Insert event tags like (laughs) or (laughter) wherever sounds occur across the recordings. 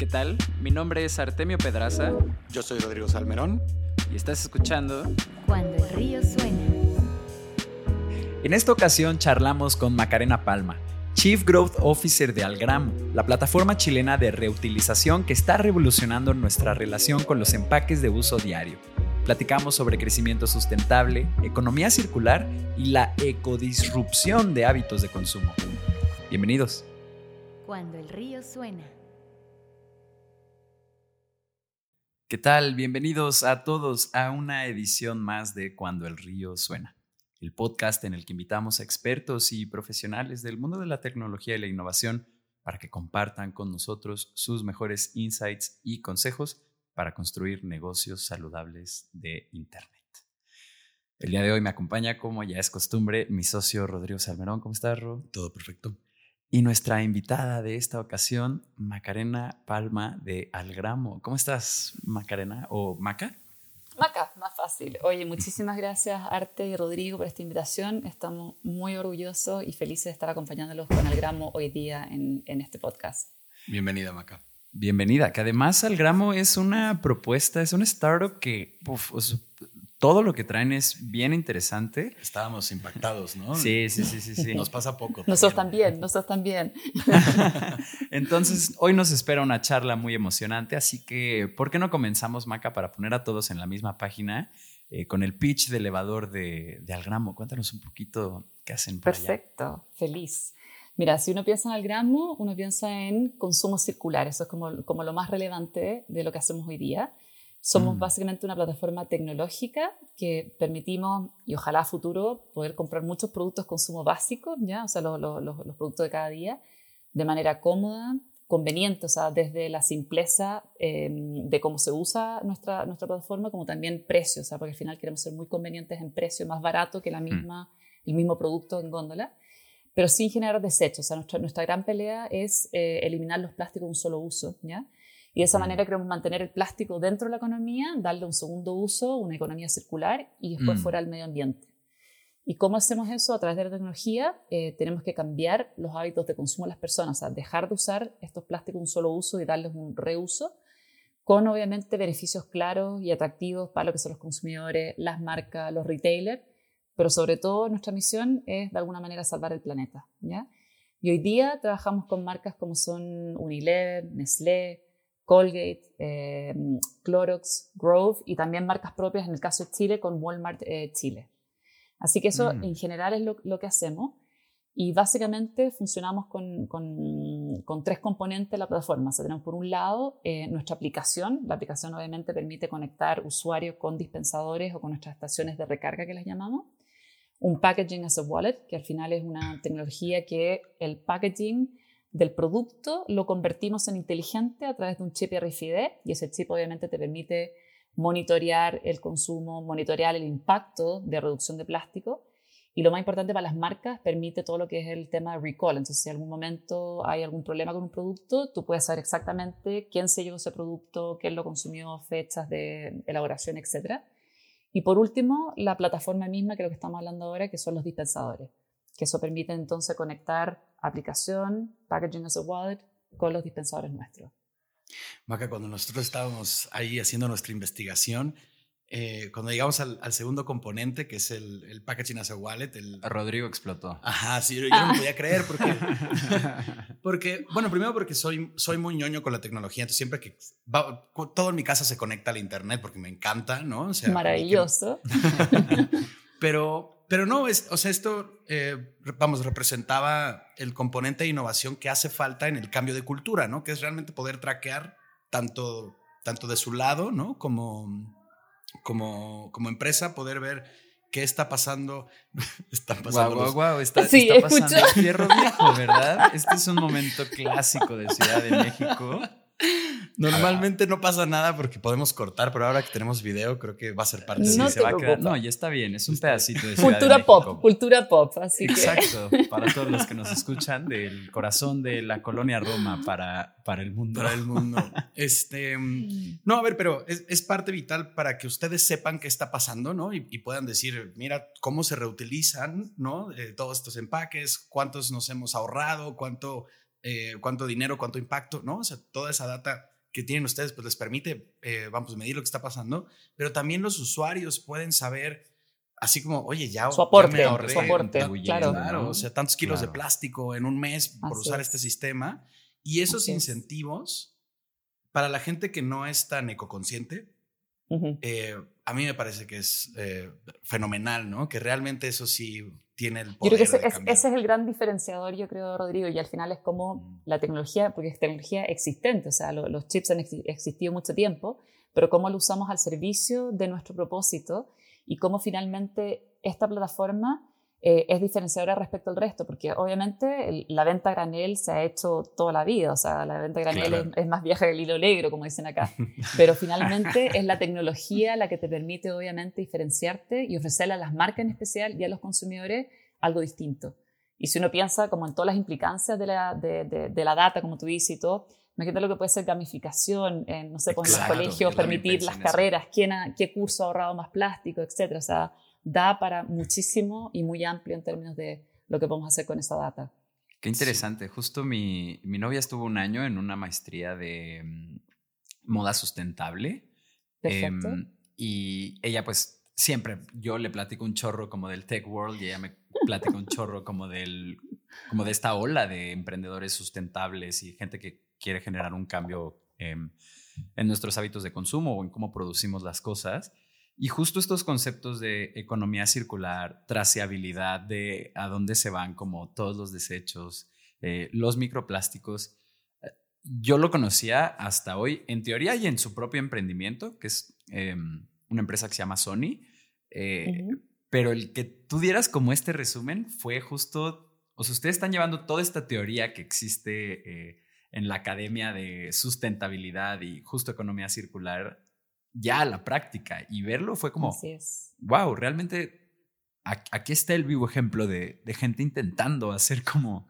¿Qué tal? Mi nombre es Artemio Pedraza. Yo soy Rodrigo Salmerón. Y estás escuchando Cuando el río suena. En esta ocasión charlamos con Macarena Palma, Chief Growth Officer de Algramo, la plataforma chilena de reutilización que está revolucionando nuestra relación con los empaques de uso diario. Platicamos sobre crecimiento sustentable, economía circular y la ecodisrupción de hábitos de consumo. Bienvenidos. Cuando el río suena. ¿Qué tal? Bienvenidos a todos a una edición más de Cuando el río suena, el podcast en el que invitamos a expertos y profesionales del mundo de la tecnología y la innovación para que compartan con nosotros sus mejores insights y consejos para construir negocios saludables de Internet. El día de hoy me acompaña, como ya es costumbre, mi socio Rodrigo Salmerón. ¿Cómo estás, Ro? Todo perfecto. Y nuestra invitada de esta ocasión, Macarena Palma de Algramo. ¿Cómo estás, Macarena? ¿O Maca? Maca, más fácil. Oye, muchísimas gracias, Arte y Rodrigo, por esta invitación. Estamos muy orgullosos y felices de estar acompañándolos con Algramo hoy día en, en este podcast. Bienvenida, Maca. Bienvenida, que además Algramo es una propuesta, es un startup que uf, todo lo que traen es bien interesante. Estábamos impactados, ¿no? Sí, sí, sí, sí. sí. Nos pasa poco. Nosotros también, nosotros también. (laughs) Entonces, hoy nos espera una charla muy emocionante, así que, ¿por qué no comenzamos, Maca, para poner a todos en la misma página eh, con el pitch de elevador de, de, Algramo? Cuéntanos un poquito qué hacen. Por Perfecto, allá. feliz. Mira, si uno piensa en Algramo, uno piensa en consumo circular, eso es como, como lo más relevante de lo que hacemos hoy día. Somos mm. básicamente una plataforma tecnológica que permitimos, y ojalá a futuro, poder comprar muchos productos consumo básico, ¿ya? o sea, los, los, los, productos de cada día, de manera cómoda, conveniente, o sea, desde la simpleza eh, de cómo se usa nuestra, nuestra plataforma, como también precio, o sea, porque al final queremos ser muy convenientes en precio, más barato que la misma, mm. el mismo producto en góndola, pero sin generar desechos. O sea, nuestra, nuestra gran pelea es eh, eliminar los plásticos de un solo uso, ¿ya? Y de esa manera queremos mantener el plástico dentro de la economía, darle un segundo uso, una economía circular y después mm. fuera al medio ambiente. ¿Y cómo hacemos eso? A través de la tecnología eh, tenemos que cambiar los hábitos de consumo de las personas, o sea, dejar de usar estos plásticos un solo uso y darles un reuso, con obviamente beneficios claros y atractivos para lo que son los consumidores, las marcas, los retailers, pero sobre todo nuestra misión es de alguna manera salvar el planeta. ¿ya? Y hoy día trabajamos con marcas como son Unilever, Nestlé, Colgate, eh, Clorox, Grove y también marcas propias en el caso de Chile con Walmart eh, Chile. Así que eso mm. en general es lo, lo, que hacemos y básicamente funcionamos con, con, con, tres componentes de la plataforma. O sea, tenemos por un lado eh, nuestra aplicación. La aplicación obviamente permite conectar usuarios con dispensadores o con nuestras estaciones de recarga que las llamamos. Un packaging as a wallet, que al final es una tecnología que el packaging del producto lo convertimos en inteligente a través de un chip RFID y ese chip obviamente te permite monitorear el consumo, monitorear el impacto de reducción de plástico y lo más importante para las marcas permite todo lo que es el tema de recall. Entonces, si en algún momento hay algún problema con un producto, tú puedes saber exactamente quién se llevó ese producto, quién lo consumió, fechas de elaboración, etc. Y por último, la plataforma misma, que es lo que estamos hablando ahora, que son los dispensadores, que eso permite entonces conectar aplicación, packaging as a wallet, con los dispensadores nuestros. Maca, cuando nosotros estábamos ahí haciendo nuestra investigación, eh, cuando llegamos al, al, segundo componente, que es el, el, packaging as a wallet, el... Rodrigo explotó. Ajá, sí, yo, yo no me podía creer porque, (laughs) porque, bueno, primero porque soy, soy muy ñoño con la tecnología, entonces siempre que va, todo en mi casa se conecta al internet porque me encanta, ¿no? O sea, Maravilloso. Que, (laughs) pero, pero no, es, o sea, esto, eh, vamos, representaba el componente de innovación que hace falta en el cambio de cultura, ¿no? Que es realmente poder traquear tanto, tanto de su lado, ¿no? Como, como, como empresa, poder ver qué está pasando. (laughs) Están pasando. Guau, guau, guau. Está, sí, está pasando el fierro viejo, ¿verdad? Este es un momento clásico de Ciudad de México. Normalmente no pasa nada porque podemos cortar, pero ahora que tenemos video, creo que va a ser parte. No, sí, se va a quedar. no ya está bien, es un pedacito de (laughs) Cultura de pop, cultura pop, así Exacto, (laughs) para todos los que nos escuchan, del corazón de la colonia Roma para, para el mundo. Para el mundo. Este, no, a ver, pero es, es parte vital para que ustedes sepan qué está pasando, ¿no? Y, y puedan decir, mira, cómo se reutilizan, ¿no? Eh, todos estos empaques, cuántos nos hemos ahorrado, cuánto, eh, cuánto dinero, cuánto impacto, ¿no? O sea, toda esa data que tienen ustedes pues les permite, eh, vamos, medir lo que está pasando, pero también los usuarios pueden saber, así como, oye, ya, su aporte, ya me ahorré, su aporte, tan- claro. claro, o sea, tantos kilos de plástico en un mes por Así usar es. este sistema. Y esos Así es. incentivos, para la gente que no es tan ecoconsciente, eh, a mí me parece que es eh, fenomenal, ¿no? Que realmente eso sí tiene el Yo poder creo que ese, de es- ese es el gran diferenciador, yo creo, Rodrigo, y al final es como Mm. la tecnología, porque es tecnología existente, o sea, lo- los chips han exi- existido mucho tiempo, pero cómo lo usamos al servicio de nuestro propósito y cómo finalmente esta plataforma eh, es diferenciadora respecto al resto, porque obviamente el- la venta granel se ha hecho toda la vida, o sea, la venta granel Claro. es, es más vieja que el hilo negro, como dicen acá, (laughs) pero finalmente es la tecnología la que te permite obviamente diferenciarte y ofrecerle a las marcas en especial y a los consumidores algo distinto. Y si uno piensa como en todas las implicancias de la, de, de- de la data, como tú dices y todo, imagínate lo que puede ser gamificación, en, no sé, pues en los colegios, permitir las carreras, quién ha- qué curso ha ahorrado más plástico, etcétera. O sea, da para muchísimo y muy amplio en términos de lo que podemos hacer con esa data. Qué interesante. Justo mi, mi novia estuvo un año en una maestría de mm, moda sustentable. Perfecto. Em, y ella pues siempre, yo le platico un chorro como del tech world y ella me platica un chorro como del, como de esta ola de emprendedores sustentables y gente que quiere generar un cambio em, en nuestros hábitos de consumo o en cómo producimos las cosas. Y justo estos conceptos de economía circular, traceabilidad, de a dónde se van como todos los desechos, eh, los microplásticos, eh, yo lo conocía hasta hoy, en teoría y en su propio emprendimiento, que es eh, una empresa que se llama Sony. eh. Pero el que tú dieras como este resumen fue justo, o sea, ustedes están llevando toda esta teoría que existe en la academia de sustentabilidad y justo economía circular ya a la práctica y verlo fue como, Así es. wow, realmente aquí está el vivo ejemplo de, de gente intentando hacer como,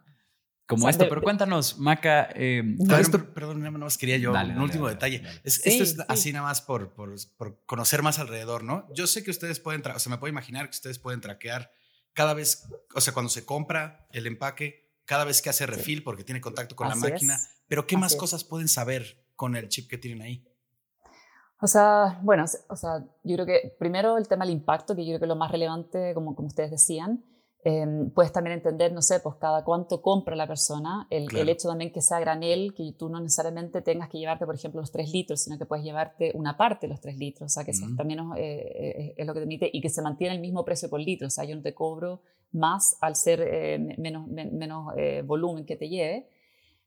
como O sea, esto. de- Pero cuéntanos, Maca, eh, ¿cuál Perdón, es tu- per- perdón, nada más quería yo Dale, un dale, último dale, detalle. dale. Es- Sí, esto es sí. así nada más por, por, por conocer más alrededor, ¿no? Yo sé que ustedes pueden, o sea, me puedo imaginar que ustedes pueden traquear cada vez, o sea, cuando se compra el empaque, cada vez que hace refill porque tiene contacto con Así la máquina, es. pero ¿qué Así más es. cosas pueden saber con el chip que tienen ahí? O sea, bueno, o sea, yo creo que primero el tema del impacto, que yo creo que es lo más relevante, como, como ustedes decían. Eh, puedes también entender, no sé, pues cada cuánto compra la persona, el, Claro. el hecho también que sea granel, que tú no necesariamente tengas que llevarte, por ejemplo, los 3 litros, sino que puedes llevarte una parte de los 3 litros, o sea, que eso Ujú. también es, eh, eh, es lo que te permite, y que se mantiene el mismo precio por litro, o sea, yo no te cobro más al ser eh, me- menos, men- menos eh, volumen que te lleve.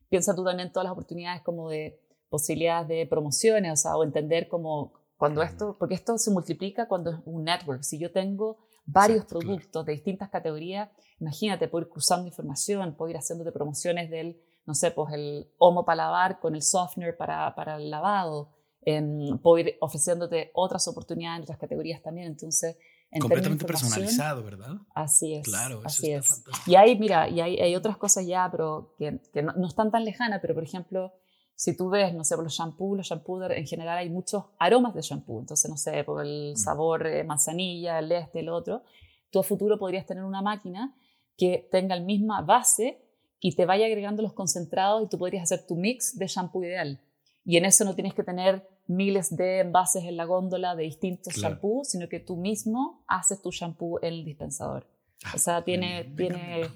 Piensa tú también todas las oportunidades como de posibilidades de promociones, o sea, o entender como cuando esto, porque esto se multiplica cuando es un network. Si yo tengo varios Exacto, claro. productos de distintas categorías, imagínate, puedo ir cruzando información, puedo ir haciéndote promociones del, no sé, pues el homo para lavar con el softener para, para el lavado, em, puedo ir ofreciéndote otras oportunidades en otras categorías también. Entonces, en Completamente personalizado, ¿verdad? Así es. Claro, eso así está es. fantástico. Y hay, mira, y hay, hay otras cosas ya, pero que, que no, no están tan lejanas, pero por ejemplo, si tú ves, no sé, por los shampoos, los shampoos en general hay muchos aromas de shampoo, entonces, no sé, por el Mm. sabor eh, manzanilla, el este, el otro, tú a futuro podrías tener una máquina que tenga la misma base y te vaya agregando los concentrados y tú podrías hacer tu mix de shampoo ideal. Y en eso no tienes que tener miles de envases en la góndola de distintos Claro. shampoos, sino que tú mismo haces tu shampoo en el dispensador. O sea, tiene, me tiene.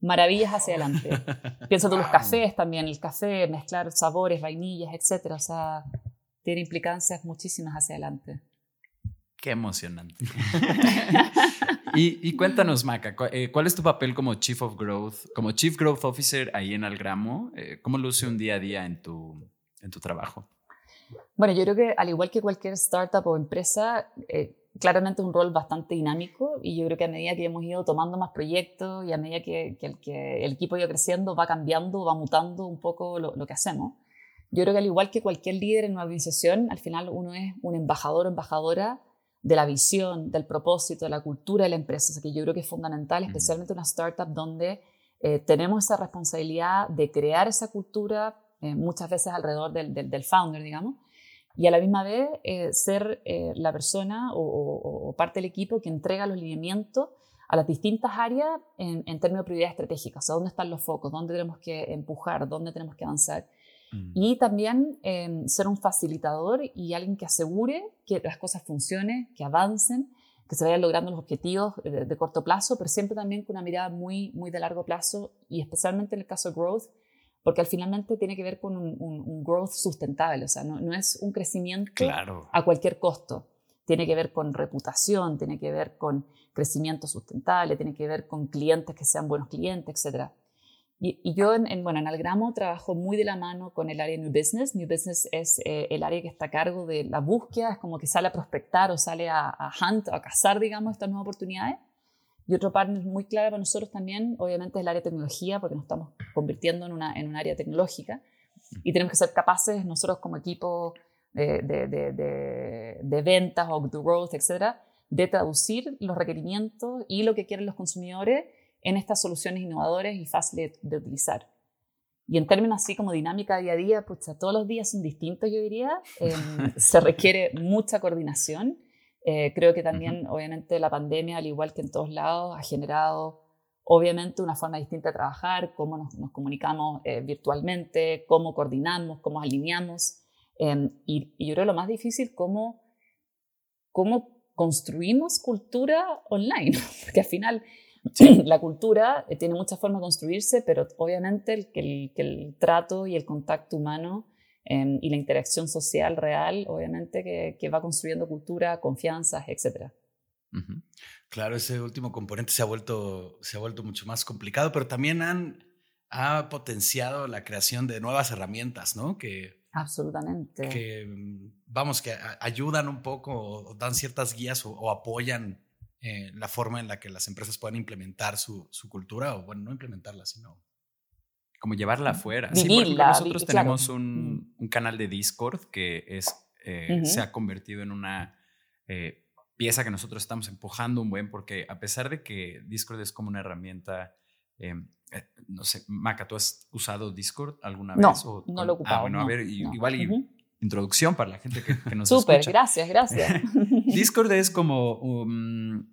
Maravillas hacia adelante. (laughs) Piensa tú los Wow. cafés también, el café, mezclar sabores, vainillas, etcétera. O sea, tiene implicancias muchísimas hacia adelante. Qué emocionante. (laughs) y, y cuéntanos, Maca, eh, ¿cuál es tu papel como Chief of Growth, como Chief Growth Officer ahí en Algramo? Eh, ¿Cómo luce un día a día en tu, en tu trabajo? Bueno, yo creo que al igual que cualquier startup o empresa, eh, claramente es un rol bastante dinámico y yo creo que a medida que hemos ido tomando más proyectos y a medida que, que el, que el equipo ha ido creciendo, va cambiando, va mutando un poco lo, lo que hacemos. Yo creo que al igual que cualquier líder en una organización, al final uno es un embajador o embajadora de la visión, del propósito, de la cultura de la empresa, o sea, que yo creo que es fundamental, especialmente una startup donde eh, tenemos esa responsabilidad de crear esa cultura, eh, muchas veces alrededor del, del, del founder, digamos, y a la misma vez eh, ser eh, la persona o, o- o parte del equipo que entrega los lineamientos a las distintas áreas en, en términos de prioridad estratégica, o sea, dónde están los focos, dónde tenemos que empujar, dónde tenemos que avanzar. Mm. Y también eh, ser un facilitador y alguien que asegure que las cosas funcionen, que avancen, que se vayan logrando los objetivos de, de, corto plazo, pero siempre también con una mirada muy, muy de largo plazo y especialmente en el caso de growth, porque al finalmente tiene que ver con un, un, un growth sustentable, o sea, no, no es un crecimiento Claro. a cualquier costo. Tiene que ver con reputación, tiene que ver con crecimiento sustentable, tiene que ver con clientes que sean buenos clientes, etc. Y, y yo, en, en, bueno, en Algramo trabajo muy de la mano con el área New Business. New Business es eh, el área que está a cargo de la búsqueda, es como que sale a prospectar o sale a, a hunt, a cazar, digamos, estas nuevas oportunidades. Y otro partner muy clave para nosotros también, obviamente, es el área de tecnología, porque nos estamos convirtiendo en, una, en un área tecnológica. Y tenemos que ser capaces, nosotros como equipo de, de, de, de, de ventas o de growth, etcétera, de traducir los requerimientos y lo que quieren los consumidores en estas soluciones innovadoras y fáciles de, utilizar. Y en términos así como dinámica día a día, pues todos los días son distintos, yo diría. Eh, (laughs) se requiere mucha coordinación. Eh, creo que también, uh -huh. obviamente, la pandemia, al igual que en todos lados, ha generado, obviamente, una forma distinta de trabajar, cómo nos, nos comunicamos eh, virtualmente, cómo coordinamos, cómo alineamos. Eh, y, y, yo creo lo más difícil, cómo, cómo construimos cultura online, (laughs) porque al final sí. (clears throat) la cultura tiene muchas formas de construirse, pero obviamente el, el, el trato y el contacto humano eh, y la interacción social real, obviamente que, que va construyendo cultura, confianzas, etc. Uh -huh. Claro, ese último componente se ha vuelto, se ha vuelto mucho más complicado, pero también han, ha potenciado la creación de nuevas herramientas, ¿no? Que, Absolutamente. Que, vamos, que ayudan un poco o dan ciertas guías o, o apoyan eh, la forma en la que las empresas puedan implementar su, su, cultura, o bueno, no implementarla, sino... Como llevarla afuera. Vivirla, sí, por ejemplo, nosotros vi, tenemos claro. un, un, canal de Discord que es, eh, uh -huh. se ha convertido en una eh, pieza que nosotros estamos empujando un buen, porque a pesar de que Discord es como una herramienta eh, no sé, Maca, ¿tú has usado Discord alguna no, vez? O, no lo he ocupado. Ah, bueno, no, a ver, no. igual y uh -huh. introducción para la gente que, que nos Súper, escucha. gracias, gracias. (laughs) Discord es como, um,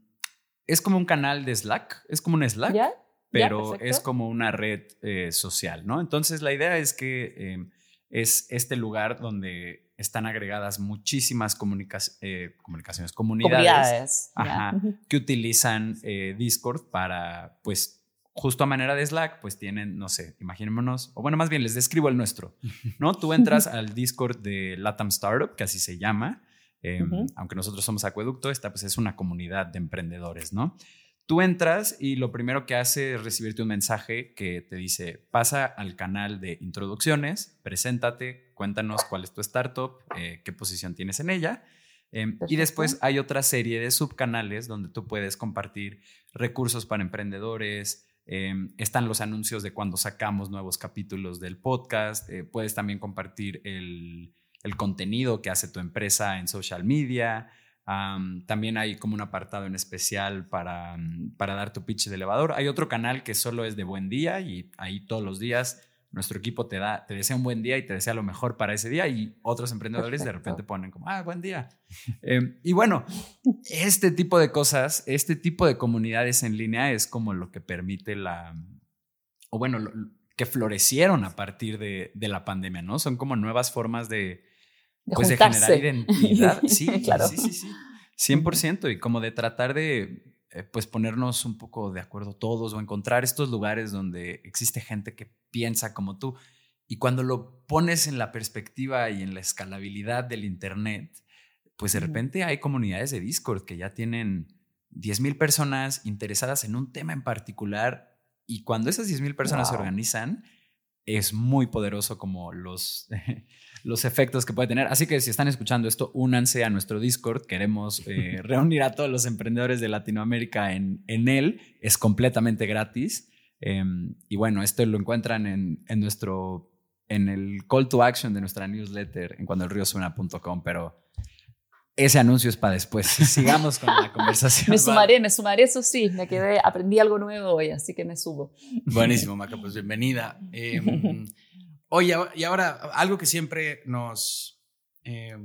es como un canal de Slack, es como un Slack, ¿Ya? Pero ¿Ya? es como una red eh, social, ¿no? Entonces la idea es que eh, es este lugar donde están agregadas muchísimas comunica eh, comunicaciones, comunidades, comunidades ajá, que utilizan eh, Discord para, pues, justo a manera de Slack, pues tienen, no sé, imaginémonos, o bueno, más bien les describo el nuestro, (laughs) ¿no? Tú entras al Discord de Latam Startup, que así se llama, eh, uh -huh. aunque nosotros somos Acueducto, esta pues es una comunidad de emprendedores, ¿no? Tú entras y lo primero que hace es recibirte un mensaje que te dice, pasa al canal de introducciones, preséntate, cuéntanos cuál es tu startup, eh, qué posición tienes en ella. Eh, y después hay otra serie de subcanales donde tú puedes compartir recursos para emprendedores, eh, están los anuncios de cuando sacamos nuevos capítulos del podcast, eh, puedes también compartir el, el, contenido que hace tu empresa en social media. Um, también hay como un apartado en especial para, para dar tu pitch de elevador. Hay otro canal que solo es de buen día y ahí todos los días nuestro equipo te da, te desea un buen día y te desea lo mejor para ese día y otros emprendedores Perfecto. de repente ponen como, ah, buen día. eh, y bueno, este tipo de cosas, este tipo de comunidades en línea es como lo que permite la, o bueno, lo, que florecieron a partir de, de, la pandemia, ¿no? Son como nuevas formas de, de pues juntarse. de generar identidad. (laughs) Sí, claro. sí, sí, sí. 100% y como de tratar de eh, pues ponernos un poco de acuerdo todos o encontrar estos lugares donde existe gente que piensa como tú. Y cuando lo pones en la perspectiva y en la escalabilidad del Internet, pues de repente hay comunidades de Discord que ya tienen 10 mil personas interesadas en un tema en particular y cuando esas 10 mil personas wow. se organizan, es muy poderoso como los, (laughs) los efectos que puede tener. Así que si están escuchando esto, únanse a nuestro Discord. Queremos eh, (laughs) reunir a todos los emprendedores de Latinoamérica en, en él. Es completamente gratis. Eh, y bueno, esto lo encuentran en, en, nuestro, en el call to action de nuestra newsletter en cuandoelriosuena.com, pero ese anuncio es para después. (laughs) Sigamos con la conversación. me sumaré, me sumaré, eso sí, me quedé, aprendí algo nuevo hoy, así que me subo. Buenísimo, Maca, pues bienvenida. Eh, oye, y ahora, algo que siempre nos, eh,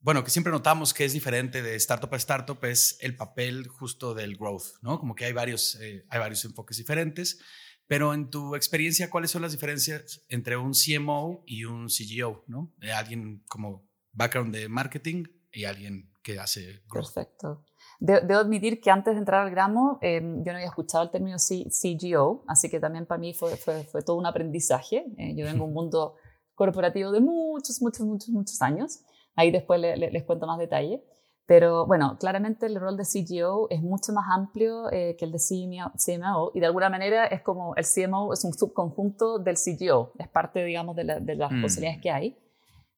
bueno, que siempre notamos que es diferente de startup a startup es el papel justo del growth, ¿no? Como que hay varios, eh, hay varios enfoques diferentes, Pero en tu experiencia, ¿cuáles son las diferencias entre un CMO y un CGO? ¿no? De alguien como background de marketing y alguien que hace growth. Perfecto. debo admitir que antes de entrar al gramo, em, yo no había escuchado el término CGO, así que también para mí fue, fue, fue todo un aprendizaje. Eh, yo vengo de un mundo corporativo de muchos, muchos, muchos, muchos años. Ahí después les cuento más detalle. Pero bueno, claramente el rol de CGO es mucho más amplio eh, que el de CMO y de alguna manera es como el CMO es un subconjunto del CGO, es parte, digamos, de, de las mm. posibilidades que hay.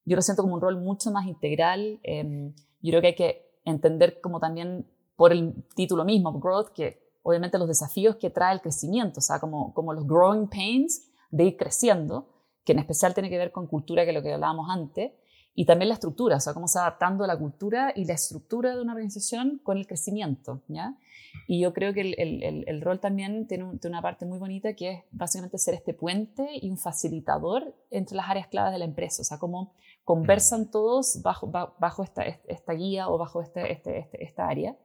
Yo lo siento como un rol mucho más integral. Eh, yo creo que hay que entender como también por el título mismo, Growth, que obviamente los desafíos que trae el crecimiento, o sea, como, como los growing pains de ir creciendo, que en especial tiene que ver con cultura, que es lo que hablábamos antes, y también la estructura, o sea, cómo se va adaptando la cultura y la estructura de una organización con el crecimiento, ¿ya? Y yo creo que el, el, el rol también tiene, una parte muy bonita que es básicamente ser este puente y un facilitador entre las áreas claves de la empresa, o sea, cómo conversan todos bajo, bajo esta, esta guía o bajo este, este, este, esta área.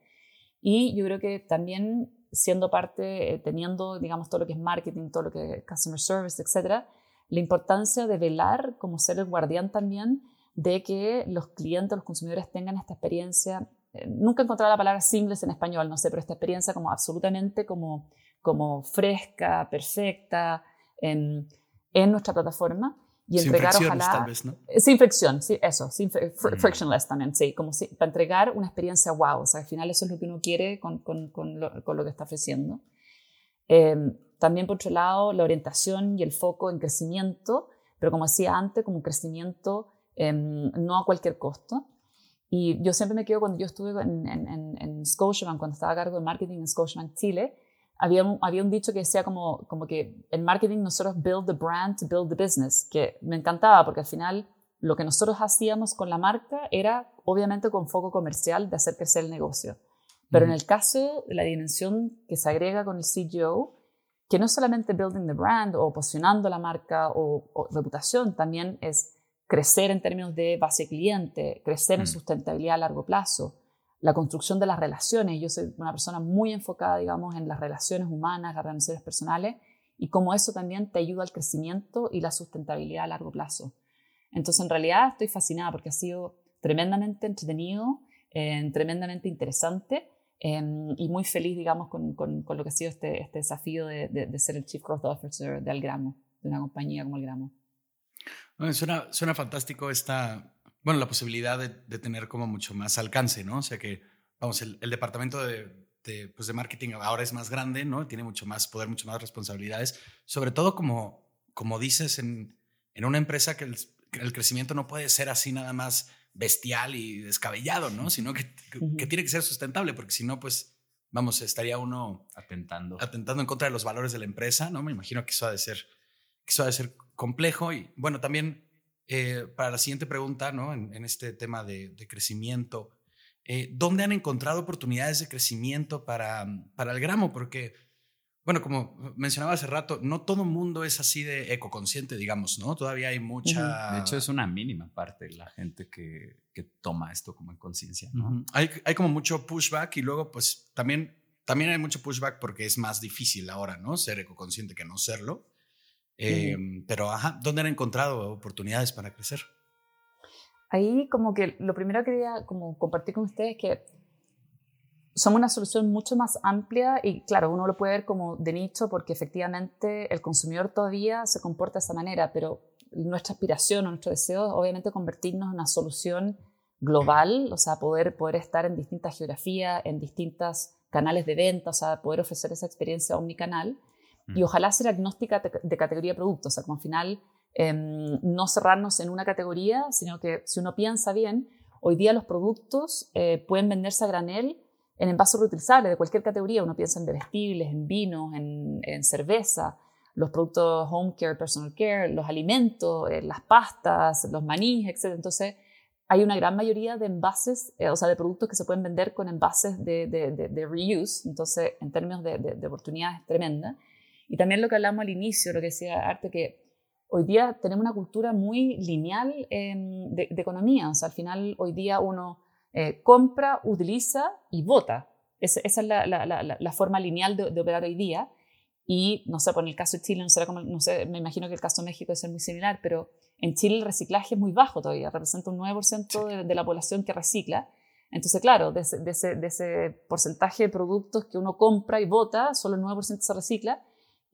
Y yo creo que también siendo parte, eh, teniendo, digamos, todo lo que es marketing, todo lo que es customer service, etcétera, la importancia de velar como ser el guardián también de que los clientes, los consumidores tengan esta experiencia, eh, nunca he encontrado la palabra seamless en español, no sé, pero esta experiencia como absolutamente como, como fresca, perfecta en, en nuestra plataforma y sin entregar ojalá tal vez, ¿no? Eh, sin fricción, sí, eso, sin mm. frictionless también, sí, como si, para entregar una experiencia wow, o sea, al final eso es lo que uno quiere con, con, con, lo, con lo, que está ofreciendo. Em, también por otro lado, la orientación y el foco en crecimiento, pero como decía antes, como un crecimiento Em, no a cualquier costo. Y yo siempre me quedo cuando yo estuve en, en, en, Scotiabank, cuando estaba a cargo de marketing en Scotiabank Chile, había un, había un dicho que decía como, como que en marketing nosotros build the brand to build the business, que me encantaba porque al final lo que nosotros hacíamos con la marca era obviamente con foco comercial de hacer crecer el negocio. Pero en el caso de la dimensión que se agrega con el CGO, que no es solamente building the brand o posicionando la marca o, o reputación, también es crecer en términos de base cliente, crecer en mm. sustentabilidad a largo plazo, la construcción de las relaciones. Yo soy una persona muy enfocada, digamos, en las relaciones humanas, las relaciones personales, y cómo eso también te ayuda al crecimiento y la sustentabilidad a largo plazo. Entonces, en realidad estoy fascinada porque ha sido tremendamente entretenido, eh, tremendamente interesante em, y muy feliz, digamos, con, con, lo que ha sido este, este desafío de, de, ser el Chief Growth Officer de Algramo, de una compañía como Algramo. Suena, suena fantástico esta, bueno, la posibilidad de, de, tener como mucho más alcance, ¿no? O sea que, vamos, el, el departamento de, de, pues de marketing ahora es más grande, ¿no? Tiene mucho más poder, mucho más responsabilidades, sobre todo como, como dices, en, en una empresa que el, el, crecimiento no puede ser así nada más bestial y descabellado, ¿no? Sino que, que, tiene que ser sustentable, porque si no, pues, vamos, estaría uno atentando. atentando en contra de los valores de la empresa, ¿no? Me imagino que eso ha de ser, que eso ha de ser complejo y bueno, también eh, para la siguiente pregunta, ¿no? En, este tema de, crecimiento, eh, ¿dónde han encontrado oportunidades de crecimiento para, para el gramo? Porque, bueno, como mencionaba hace rato, no todo mundo es así de ecoconsciente, digamos, ¿no? Todavía hay mucha... De hecho, es una mínima parte la gente que, que toma esto como en conciencia, ¿no? hay, hay como mucho pushback y luego, pues, también, también hay mucho pushback porque es más difícil ahora, ¿no? Ser ecoconsciente que no serlo. Em, pero, ajá, ¿dónde han encontrado oportunidades para crecer? Ahí como que lo primero que quería como compartir con ustedes es que somos una solución mucho más amplia y claro, uno lo puede ver como de nicho porque efectivamente el consumidor todavía se comporta de esa manera, pero nuestra aspiración o nuestro deseo es obviamente convertirnos en una solución global, o sea, poder, poder estar en distintas geografías, en distintos canales de venta, o sea, poder ofrecer esa experiencia omnicanal y ojalá ser agnóstica de categoría de producto, o sea, como al final em, no cerrarnos en una categoría, sino que si uno piensa bien, hoy día los productos eh, pueden venderse a granel en envases reutilizables de cualquier categoría. Uno piensa en bebestibles, en vinos, en, en cerveza, los productos home care, personal care, los alimentos, eh, las pastas, los manís, etc. Entonces, hay una gran mayoría de envases, eh, o sea, de productos que se pueden vender con envases de, de, de, reuse. Entonces, en términos de, oportunidades, tremenda. Y también lo que hablamos al inicio, lo que decía Arte, que hoy día tenemos una cultura muy lineal em, de, economía. O sea, al final hoy día uno eh, compra, utiliza y vota. esa es la, la, la, la, forma lineal de, operar hoy día. y no sé, por el caso de Chile, no, será como, no sé, me imagino que el caso de México ser muy similar, pero en Chile el reciclaje es muy bajo todavía, representa un 9% de, la población que recicla. Entonces, claro, de ese, de, ese, de ese, porcentaje de productos que uno compra y vota, solo el 9% se recicla.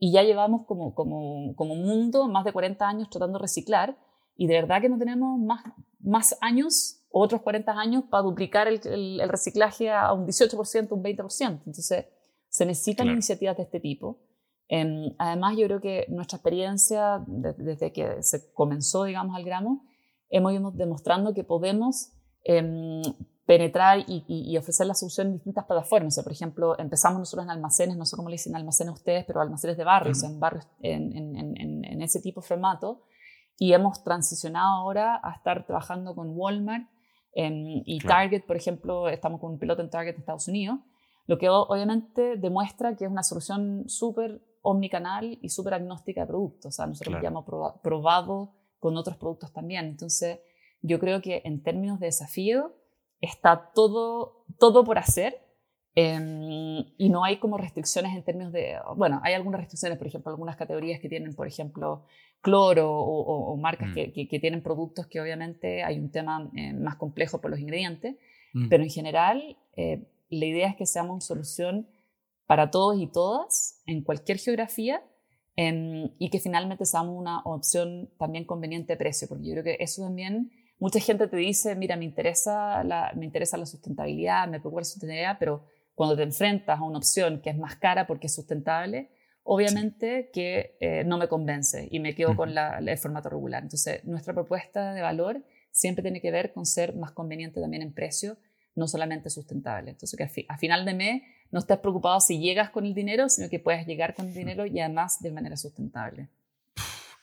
Y ya llevamos como, como, como mundo más de 40 años tratando de reciclar. Y de verdad que no tenemos más, más años, otros 40 años, para duplicar el, el, reciclaje a un 18%, un 20%. Entonces, se necesitan iniciativas de este tipo. Em, además, yo creo que nuestra experiencia desde que se comenzó, digamos, al gramo, hemos ido demostrando que podemos em, penetrar y, ofrecer la solución en distintas plataformas. por ejemplo, empezamos nosotros en almacenes, no sé cómo le dicen almacenes ustedes, pero almacenes de barrios, en, barrios en, en, en, ese tipo de formato. Y hemos transicionado ahora a estar trabajando con Walmart y Target, por ejemplo, estamos con un piloto en Target en Estados Unidos, lo que obviamente demuestra que es una solución súper omnicanal y súper agnóstica de productos. O sea, nosotros ya hemos probado con otros productos también. Entonces, yo creo que en términos de desafío está todo, todo por hacer em, y no hay como restricciones en términos de, bueno, hay algunas restricciones, por ejemplo, algunas categorías que tienen, por ejemplo, cloro o, marcas mm. que, que, tienen productos que obviamente hay un tema eh, más complejo por los ingredientes, mm. pero en general eh, la idea es que seamos una solución para todos y todas en cualquier geografía em, y que finalmente seamos una opción también conveniente de precio, porque yo creo que eso también, mucha gente te dice, mira, me interesa la, me interesa la sustentabilidad, me preocupa la sustentabilidad, pero cuando te enfrentas a una opción que es más cara porque es sustentable, obviamente que eh, no me convence y me quedo con la, el formato regular. Entonces, nuestra propuesta de valor siempre tiene que ver con ser más conveniente también en precio, no solamente sustentable. Entonces, que a, final de mes no estés preocupado si llegas con el dinero, sino que puedas llegar con el dinero y además de manera sustentable.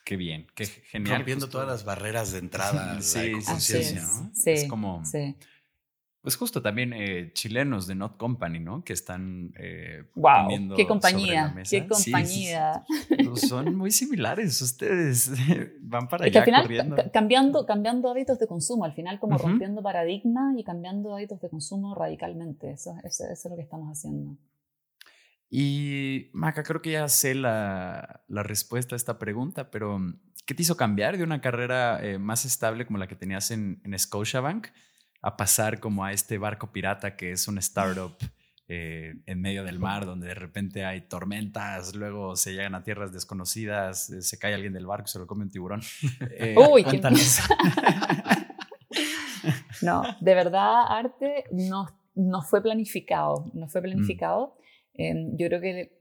Qué bien, qué genial. Rompiendo todas las barreras de entrada. (laughs) sí, sí, sí, ¿no? sí, es como... Sí. Pues justo también eh, chilenos de Not Company, ¿no? Que están eh, wow, qué compañía, qué compañía. Pues son muy similares ustedes, (laughs) van para allá corriendo. Cambiando, cambiando hábitos de consumo, al final como rompiendo paradigmas y cambiando hábitos de consumo radicalmente, eso, eso, es lo que estamos haciendo. Y Maca, creo que ya sé la, la, respuesta a esta pregunta, pero ¿qué te hizo cambiar de una carrera eh, más estable como la que tenías en, en Scotiabank? a pasar como a este barco pirata que es un startup eh, en medio del mar donde de repente hay tormentas, luego se llegan a tierras desconocidas, eh, se cae alguien del barco, se lo come un tiburón. (laughs) Eh, Uy, qué (laughs) No, de verdad, arte no, no fue planificado, no fue planificado. Yo creo que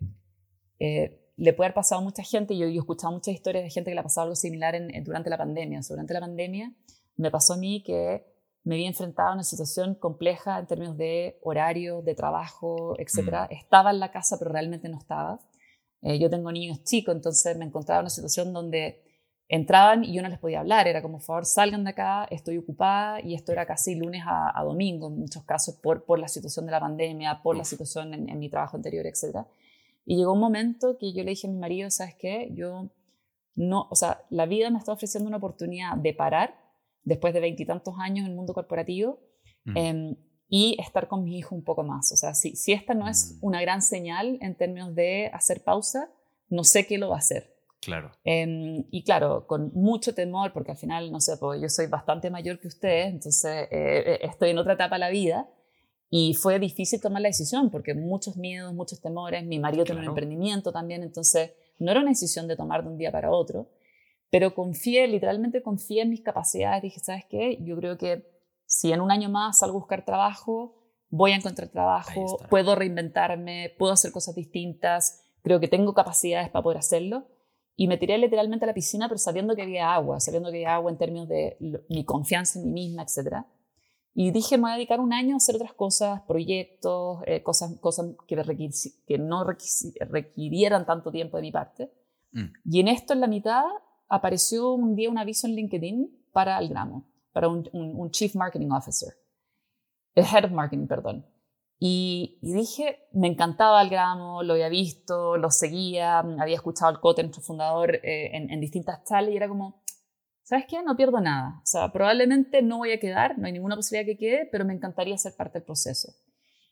le puede haber pasado a mucha gente, yo, yo he escuchado muchas historias de gente que le ha pasado algo similar durante la pandemia. durante la pandemia me pasó a mí que me había enfrentado a una situación compleja en términos de horario, de trabajo, etc. Mm. Estaba en la casa, pero realmente no estaba. Eh, yo tengo niños chicos, entonces me encontraba en una situación donde entraban y yo no les podía hablar. Era como, por favor, salgan de acá, estoy ocupada. Y esto era casi lunes a, domingo, en muchos casos, por, por, la situación de la pandemia, por la situación en, en, mi trabajo anterior, etc. Y llegó un momento que yo le dije a mi marido, ¿sabes qué? Yo no, o sea, la vida me está ofreciendo una oportunidad de parar después de veintitantos años en el mundo corporativo mm. em, y estar con mi hijo un poco más. O sea, si, si esta no es mm. una gran señal en términos de hacer pausa, no sé qué lo va a hacer. Claro. Em, y claro, con mucho temor, porque al final, no sé, pues yo soy bastante mayor que ustedes, entonces eh, eh, estoy en otra etapa de la vida. Y fue difícil tomar la decisión porque muchos miedos, muchos temores. Mi marido tiene un emprendimiento también, entonces no era una decisión de tomar de un día para otro. Pero confié, literalmente confié en mis capacidades. Dije, ¿sabes qué? Yo creo que si en un año más salgo a buscar trabajo, voy a encontrar trabajo, puedo reinventarme, puedo hacer cosas distintas, creo que tengo capacidades para poder hacerlo. Y me tiré literalmente a la piscina, pero sabiendo que había agua, sabiendo que había agua en términos de mi confianza en mí misma, etc. Y dije, me voy a dedicar un año a hacer otras cosas, proyectos, eh, cosas, cosas que, que no requirieran tanto tiempo de mi parte. Mm. Y en esto, en la mitad, apareció un día un aviso en LinkedIn para el gramo, para un, Chief Marketing Officer, el Head of Marketing, perdón. Y, dije, me encantaba el gramo, lo había visto, lo seguía, había escuchado al Cote, nuestro fundador, eh, en, en, distintas charlas y era como, ¿sabes qué? No pierdo nada. O sea, probablemente no voy a quedar, no hay ninguna posibilidad que quede, pero me encantaría ser parte del proceso.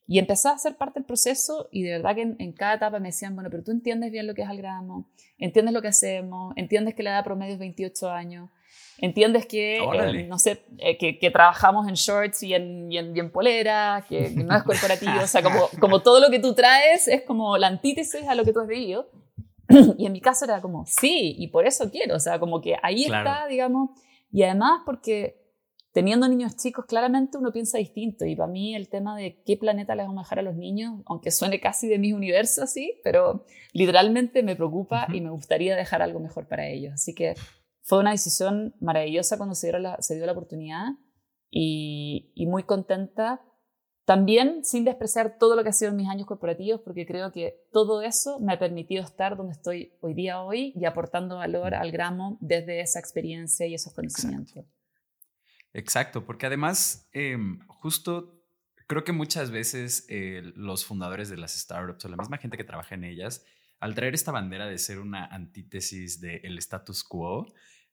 Y empecé a hacer parte del proceso y de verdad que en, cada etapa me decían, bueno, pero tú entiendes bien lo que es Algramo, entiendes lo que hacemos, entiendes que la edad promedio es 28 años, entiendes que, eh, no sé, eh, que, que, trabajamos en shorts y en, y en, polera, que, no es corporativo, o sea, como, como todo lo que tú traes es como la antítesis a lo que tú has vivido. y en mi caso era como, sí, y por eso quiero, o sea, como que ahí está, digamos, y además porque teniendo niños chicos, claramente uno piensa distinto. Y para mí el tema de qué planeta les vamos a dejar a los niños, aunque suene casi de mi universo así, pero literalmente me preocupa y me gustaría dejar algo mejor para ellos. Así que fue una decisión maravillosa cuando se, dio la, se dio la oportunidad y, y muy contenta. También sin despreciar todo lo que ha sido en mis años corporativos, porque creo que todo eso me ha permitido estar donde estoy hoy día hoy y aportando valor al gramo desde esa experiencia y esos conocimientos. Exacto, porque además, em, justo creo que muchas veces eh, los fundadores de las startups o la misma gente que trabaja en ellas, al traer esta bandera de ser una antítesis del status quo,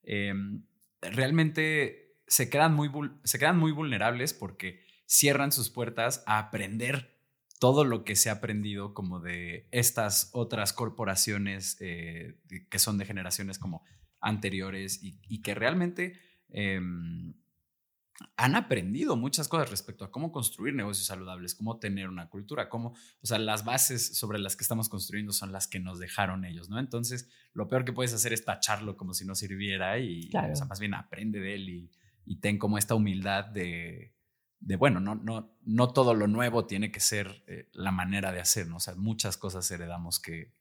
em, realmente se quedan, muy, se quedan muy vulnerables porque cierran sus puertas a aprender todo lo que se ha aprendido como de estas otras corporaciones eh, que son de generaciones como anteriores y, que realmente em, han aprendido muchas cosas respecto a cómo construir negocios saludables, cómo tener una cultura, cómo, o sea, las bases sobre las que estamos construyendo son las que nos dejaron ellos, ¿no? Entonces, lo peor que puedes hacer es tacharlo como si no sirviera y, o sea, más bien aprende de él y, y ten como esta humildad de, de, bueno, no, no, no todo lo nuevo tiene que ser eh, la manera de hacer, ¿no? O sea, muchas cosas heredamos que,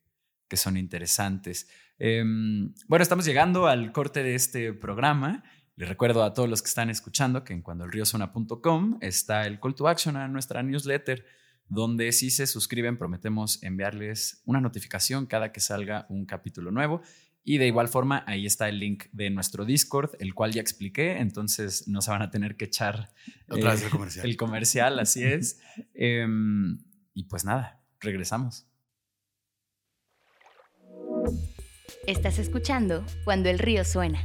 que son interesantes. Em, bueno, estamos llegando al corte de este programa. Les recuerdo a todos los que están escuchando que en cuandoelriosona.com está el call to action a nuestra newsletter, donde si se suscriben prometemos enviarles una notificación cada que salga un capítulo nuevo. Y de igual forma, ahí está el link de nuestro Discord, el cual ya expliqué, entonces no se van a tener que echar Otra vez el eh, comercial. (laughs) El comercial, así es. (laughs) Em, y pues nada, regresamos. Estás escuchando Cuando el río suena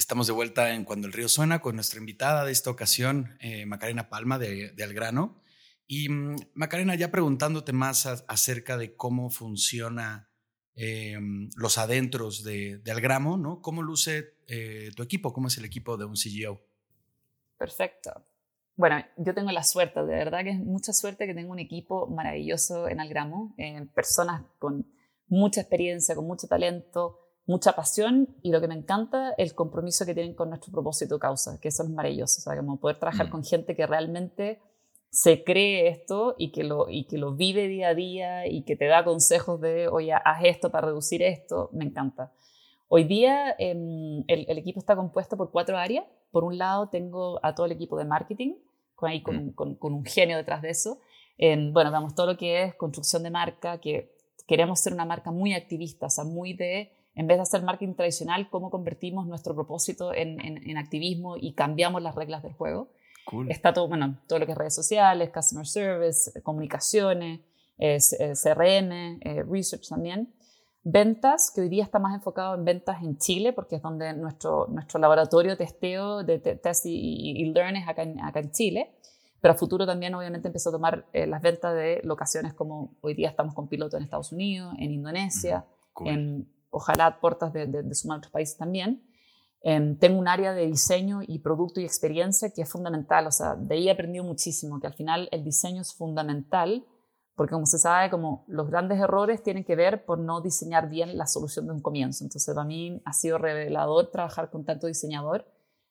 Estamos de vuelta en Cuando el Río Suena con nuestra invitada de esta ocasión, eh, Macarena Palma de, Algrano. Y mm, Macarena, ya preguntándote más acerca de cómo funciona eh, los adentros de, de, Algramo, ¿no? ¿Cómo luce eh, tu equipo? ¿Cómo es el equipo de un CGO? Perfecto. Bueno, yo tengo la suerte, de verdad que es mucha suerte que tengo un equipo maravilloso en Algramo, personas con mucha experiencia, con mucho talento, mucha pasión y lo que me encanta, el compromiso que tienen con nuestro propósito causa, que eso es maravilloso, o sea, como poder trabajar mm. con gente que realmente se cree esto y que, lo, y que lo vive día a día y que te da consejos de, oye, haz esto para reducir esto, me encanta. Hoy día em, el, equipo está compuesto por cuatro áreas. Por un lado tengo a todo el equipo de marketing, con, ahí, con, mm. un genio detrás de eso. En, bueno, damos todo lo que es construcción de marca, que queremos ser una marca muy activista, o sea, muy de en vez de hacer marketing tradicional, cómo convertimos nuestro propósito en, activismo y cambiamos las reglas del juego. Está todo, bueno, todo lo que es redes sociales, customer service, comunicaciones, CRM, eh, research también. Ventas, que hoy día está más enfocado en ventas en Chile, porque es donde nuestro, nuestro laboratorio testeo de test y, learn es acá en, acá en Chile. Pero a futuro también obviamente empezó a tomar eh, las ventas de locaciones como hoy día estamos con piloto en Estados Unidos, en Indonesia, en ojalá puertas de, de, de sumar a otros países también. Em, tengo un área de diseño y producto y experiencia que es fundamental, o sea, de ahí he aprendido muchísimo, que al final el diseño es fundamental, porque como se sabe, como los grandes errores tienen que ver por no diseñar bien la solución de un comienzo. Entonces, para mí ha sido revelador trabajar con tanto diseñador,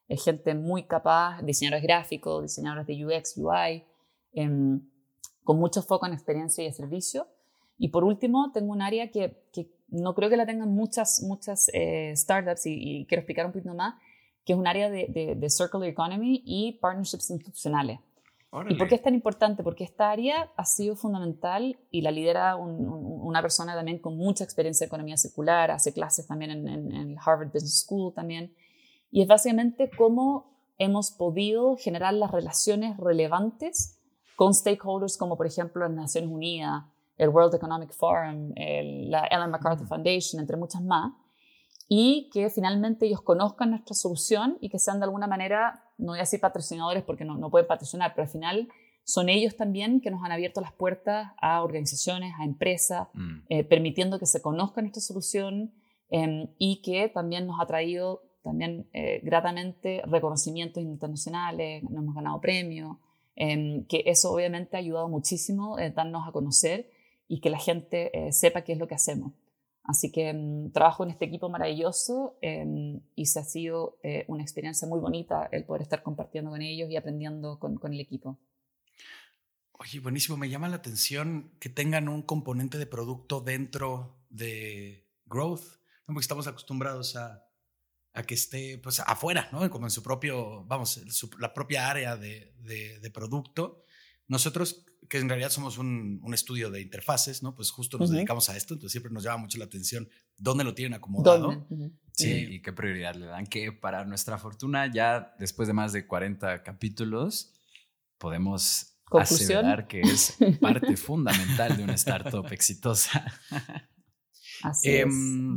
es gente muy capaz, diseñadores gráficos, diseñadores de UX, UI, em, con mucho foco en experiencia y servicio. Y por último, tengo un área que no creo que la tengan muchas, muchas eh, startups y, quiero explicar un poquito más, que es un área de, de, circular economy y partnerships institucionales. ¿Y por qué es tan importante? Porque esta área ha sido fundamental y la lidera una persona también con mucha experiencia de economía circular, hace clases también en, en, en Harvard Business School también. Y es básicamente cómo hemos podido generar las relaciones relevantes con stakeholders como por ejemplo las Naciones Unidas, el World Economic Forum, la Ellen MacArthur Foundation, entre muchas más, y que finalmente ellos conozcan nuestra solución y que sean de alguna manera, no voy a decir patrocinadores porque no, no pueden patrocinar, pero al final son ellos también que nos han abierto las puertas a organizaciones, a empresas, mm. eh, permitiendo que se conozca nuestra solución em, y que también nos ha traído también eh, gratamente reconocimientos internacionales, nos hemos ganado premios, em, que eso obviamente ha ayudado muchísimo en darnos a conocer y que la gente eh, sepa qué es lo que hacemos. Así que em, trabajo en este equipo maravilloso em, y se ha sido eh, una experiencia muy bonita el poder estar compartiendo con ellos y aprendiendo con, con el equipo. Oye, buenísimo. Me llama la atención que tengan un componente de producto dentro de Growth, porque estamos acostumbrados a a que esté pues afuera, ¿no? Como en su propio, vamos, la propia área de, de, producto. Nosotros, que en realidad somos un, un estudio de interfaces, ¿no? Pues justo nos dedicamos a esto, entonces siempre nos llama mucho la atención dónde lo tienen acomodado. Sí, y qué prioridad le dan, que para nuestra fortuna ya después de más de 40 capítulos podemos asegurar que es parte (laughs) fundamental de una startup exitosa. Así es. Em,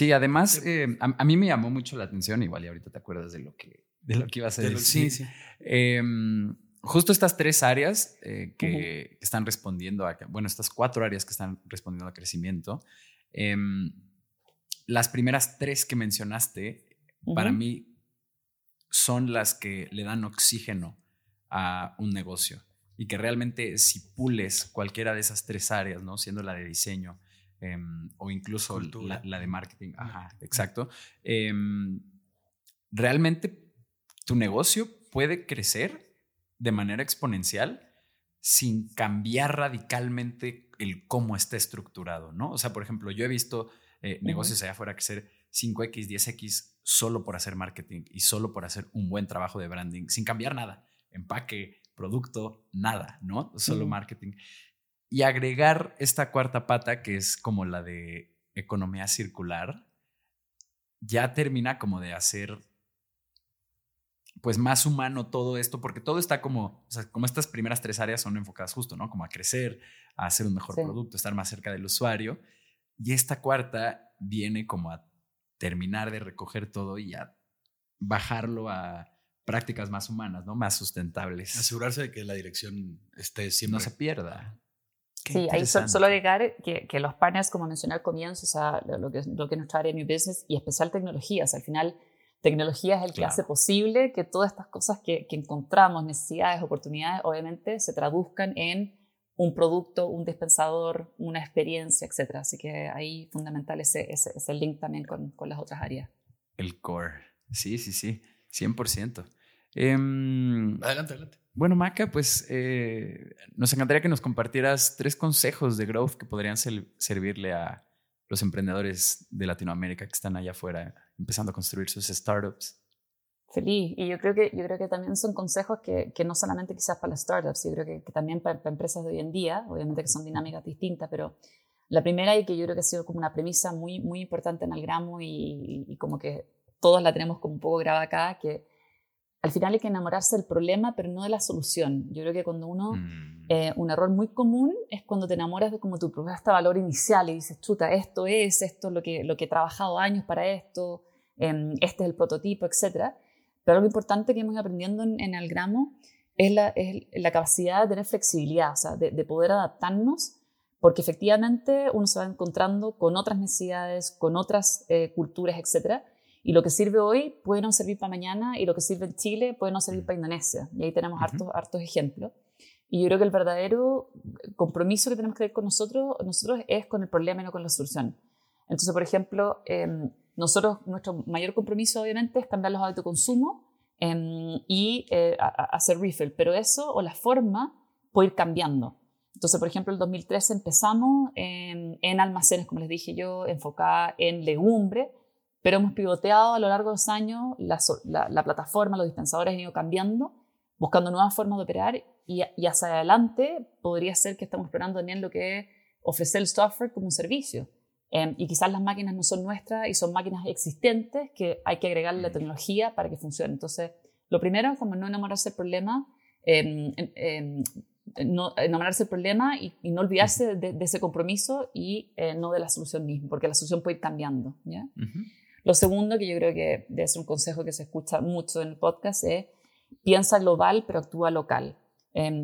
Sí, además, eh, a, mí me llamó mucho la atención, igual y ahorita te acuerdas de lo que, de lo que ibas a decir. Sí, sí. Em, justo estas tres áreas eh, que están respondiendo a, bueno, estas cuatro áreas que están respondiendo al crecimiento, em, las primeras tres que mencionaste, para mí, son las que le dan oxígeno a un negocio y que realmente si pules cualquiera de esas tres áreas, ¿no? Siendo la de diseño, Em, o incluso la, de marketing. Ajá, exacto. Em, realmente tu negocio puede crecer de manera exponencial sin cambiar radicalmente el cómo está estructurado, ¿no? O sea, por ejemplo, yo he visto eh, negocios allá afuera crecer 5X, 10X solo por hacer marketing y solo por hacer un buen trabajo de branding, sin cambiar nada, empaque, producto, nada, ¿no? Solo marketing y agregar esta cuarta pata, que es como la de economía circular, ya termina como de hacer pues más humano todo esto, porque todo está como, o sea, como estas primeras tres áreas son enfocadas justo, ¿no? Como a crecer, a hacer un mejor producto, estar más cerca del usuario. Y esta cuarta viene como a terminar de recoger todo y a bajarlo a prácticas más humanas, ¿no? Más sustentables. Asegurarse de que la dirección esté siempre... No se pierda sí, ahí solo agregar que, que, los partners, como mencioné al comienzo, o sea, lo, que, lo que es nuestra área de New Business y especial tecnología, o sea, al final tecnología es el que hace posible que todas estas cosas que, que, encontramos, necesidades, oportunidades, obviamente se traduzcan en un producto, un dispensador, una experiencia, etc. Así que ahí fundamental ese, ese, ese link también con, con, las otras áreas. El core, sí, sí, sí, 100%. Em, adelante, adelante. Bueno, Maca, pues eh, nos encantaría que nos compartieras tres consejos de growth que podrían servirle a los emprendedores de Latinoamérica que están allá afuera empezando a construir sus startups. Feliz. Y yo creo que, yo creo que también son consejos que, que no solamente quizás para las startups, yo creo que, también para, empresas de hoy en día, obviamente que son dinámicas distintas, pero la primera y que yo creo que ha sido como una premisa muy, muy importante en Algramo y, y como que todos la tenemos como un poco grabada acá, que al final hay que enamorarse del problema, pero no de la solución. Yo creo que cuando uno, mm. eh, un error muy común es cuando te enamoras de como tu propuesta valor inicial y dices, chuta, esto es, esto es lo que, lo que he trabajado años para esto, este es el prototipo, etc. Pero lo importante que hemos aprendiendo en, en Algramo es la, es la, capacidad de tener flexibilidad, o sea, de, de poder adaptarnos, porque efectivamente uno se va encontrando con otras necesidades, con otras eh, culturas, etcétera, y lo que sirve hoy puede no servir para mañana y lo que sirve en Chile puede no servir para Indonesia. Y ahí tenemos hartos, hartos ejemplos. Y yo creo que el verdadero compromiso que tenemos que tener con nosotros, nosotros es con el problema y no con la solución. Entonces, por ejemplo, em, nosotros, nuestro mayor compromiso obviamente es cambiar los hábitos de consumo em, y eh, hacer refill, pero eso o la forma puede ir cambiando. Entonces, por ejemplo, el 2013 empezamos en, en almacenes, como les dije yo, enfocada en legumbre, pero hemos pivoteado a lo largo de los años, la, la, plataforma, los dispensadores han ido cambiando buscando nuevas formas de operar y, y hacia adelante podría ser que estamos explorando también lo que es ofrecer el software como un servicio. Em, y quizás las máquinas no son nuestras y son máquinas existentes que hay que agregarle la tecnología para que funcione. Entonces, lo primero es como no enamorarse del problema, eh, no enamorarse del problema y, no olvidarse de, ese compromiso y eh, no de la solución misma, porque la solución puede ir cambiando. ¿ya? Lo segundo, que yo creo que debe ser un consejo que se escucha mucho en el podcast, es piensa global pero actúa local.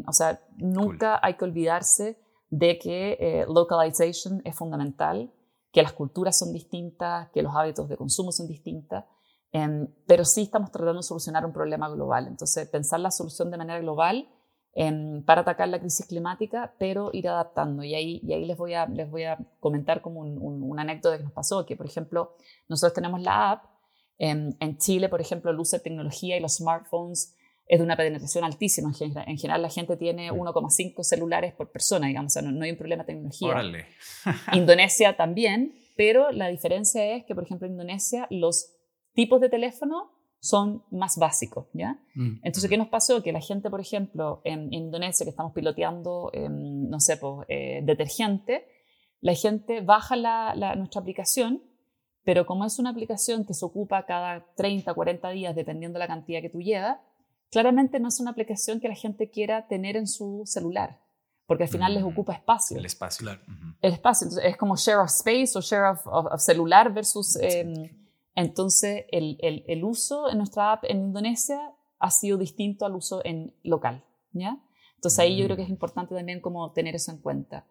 O sea, nunca hay que olvidarse de que eh, localization es fundamental, que las culturas son distintas, que los hábitos de consumo son distintas, em, pero sí estamos tratando de solucionar un problema global. Entonces, pensar la solución de manera global em, para atacar la crisis climática, pero ir adaptando. Y ahí, y ahí les, voy a, les voy a comentar como un, un, anécdota que nos pasó, que por ejemplo, nosotros tenemos la app, en, en Chile, por ejemplo, el tecnología y los smartphones es de una penetración altísima. En general, la gente tiene 1,5 celulares por persona, digamos, o sea, no, hay un problema de tecnología. Órale. (laughs) Indonesia también, pero la diferencia es que, por ejemplo, en Indonesia los tipos de teléfono son más básicos, ¿ya? Mm. Entonces, ¿qué nos pasó? Que la gente, por ejemplo, en, Indonesia, que estamos piloteando, no sé, pues, eh, detergente, la gente baja la, nuestra aplicación, pero como es una aplicación que se ocupa cada 30, 40 días, dependiendo de la cantidad que tú llevas, claramente no es una aplicación que la gente quiera tener en su celular, porque al final les mm, ocupa espacio. El espacio. Claro. El espacio. Entonces, es como share of space o share of, celular versus... Em, entonces, el, el, el, uso en nuestra app en Indonesia ha sido distinto al uso en local. ¿ya? Entonces, ahí yo creo que es mm. importante también como tener eso en cuenta.